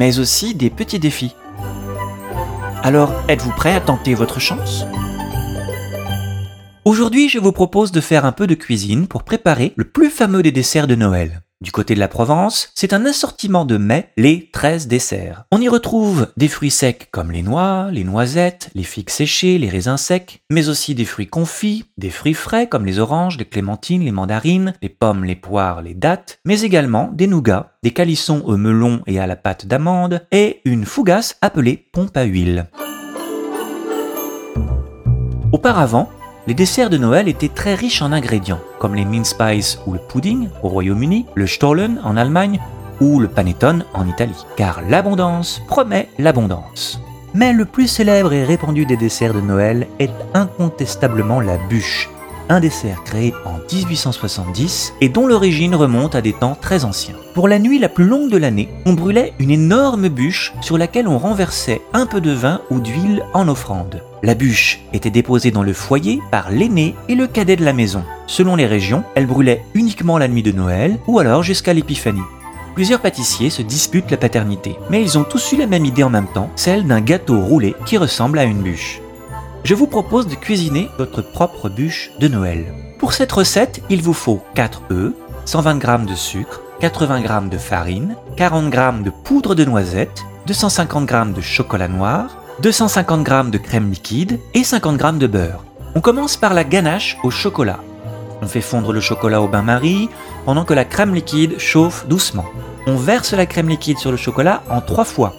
mais aussi des petits défis. Alors, êtes-vous prêt à tenter votre chance? Aujourd'hui, je vous propose de faire un peu de cuisine pour préparer le plus fameux des desserts de Noël. Du côté de la Provence, c'est un assortiment de mets, les 13 desserts. On y retrouve des fruits secs comme les noix, les noisettes, les figues séchées, les raisins secs, mais aussi des fruits confits, des fruits frais comme les oranges, les clémentines, les mandarines, les pommes, les poires, les dattes, mais également des nougats, des calissons au melon et à la pâte d'amande, et une fougasse appelée pompe à huile. Auparavant, les desserts de Noël étaient très riches en ingrédients, comme les mince pies ou le pudding au Royaume-Uni, le Stollen en Allemagne ou le panettone en Italie, car l'abondance promet l'abondance. Mais le plus célèbre et répandu des desserts de Noël est incontestablement la bûche, un dessert créé en 1870 et dont l'origine remonte à des temps très anciens. Pour la nuit la plus longue de l'année, on brûlait une énorme bûche sur laquelle on renversait un peu de vin ou d'huile en offrande. La bûche était déposée dans le foyer par l'aîné et le cadet de la maison. Selon les régions, elle brûlait uniquement la nuit de Noël ou alors jusqu'à l'épiphanie. Plusieurs pâtissiers se disputent la paternité, mais ils ont tous eu la même idée en même temps, celle d'un gâteau roulé qui ressemble à une bûche je vous propose de cuisiner votre propre bûche de Noël. Pour cette recette, il vous faut 4 œufs, 120 g de sucre, 80 g de farine, 40 g de poudre de noisette, 250 g de chocolat noir, 250 g de crème liquide et 50 g de beurre. On commence par la ganache au chocolat. On fait fondre le chocolat au bain-marie pendant que la crème liquide chauffe doucement. On verse la crème liquide sur le chocolat en trois fois.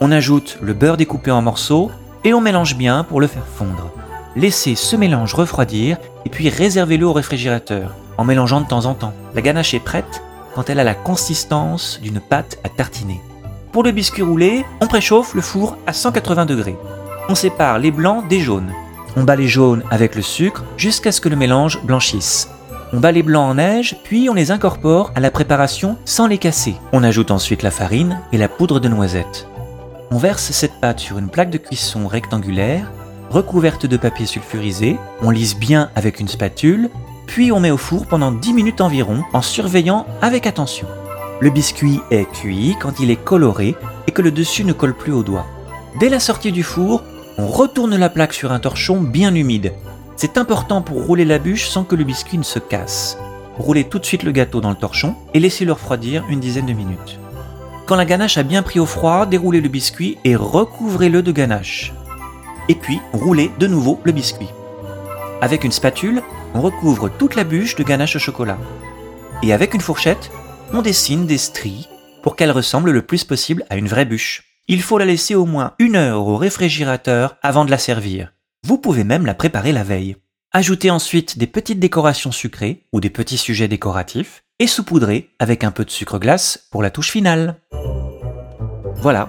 On ajoute le beurre découpé en morceaux et on mélange bien pour le faire fondre. Laissez ce mélange refroidir et puis réservez-le au réfrigérateur en mélangeant de temps en temps. La ganache est prête quand elle a la consistance d'une pâte à tartiner. Pour le biscuit roulé, on préchauffe le four à 180 degrés. On sépare les blancs des jaunes. On bat les jaunes avec le sucre jusqu'à ce que le mélange blanchisse. On bat les blancs en neige, puis on les incorpore à la préparation sans les casser. On ajoute ensuite la farine et la poudre de noisette. On verse cette pâte sur une plaque de cuisson rectangulaire, recouverte de papier sulfurisé, on lisse bien avec une spatule, puis on met au four pendant 10 minutes environ en surveillant avec attention. Le biscuit est cuit quand il est coloré et que le dessus ne colle plus au doigt. Dès la sortie du four, on retourne la plaque sur un torchon bien humide. C'est important pour rouler la bûche sans que le biscuit ne se casse. Roulez tout de suite le gâteau dans le torchon et laissez-le refroidir une dizaine de minutes. Quand la ganache a bien pris au froid, déroulez le biscuit et recouvrez-le de ganache. Et puis, roulez de nouveau le biscuit. Avec une spatule, on recouvre toute la bûche de ganache au chocolat. Et avec une fourchette, on dessine des stries pour qu'elle ressemble le plus possible à une vraie bûche. Il faut la laisser au moins une heure au réfrigérateur avant de la servir. Vous pouvez même la préparer la veille. Ajoutez ensuite des petites décorations sucrées ou des petits sujets décoratifs et saupoudrez avec un peu de sucre glace pour la touche finale. Voilà,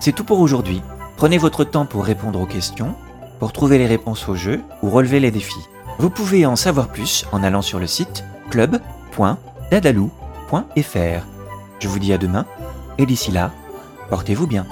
c'est tout pour aujourd'hui. Prenez votre temps pour répondre aux questions, pour trouver les réponses au jeu ou relever les défis. Vous pouvez en savoir plus en allant sur le site club.dadalou.fr. Je vous dis à demain et d'ici là, portez-vous bien.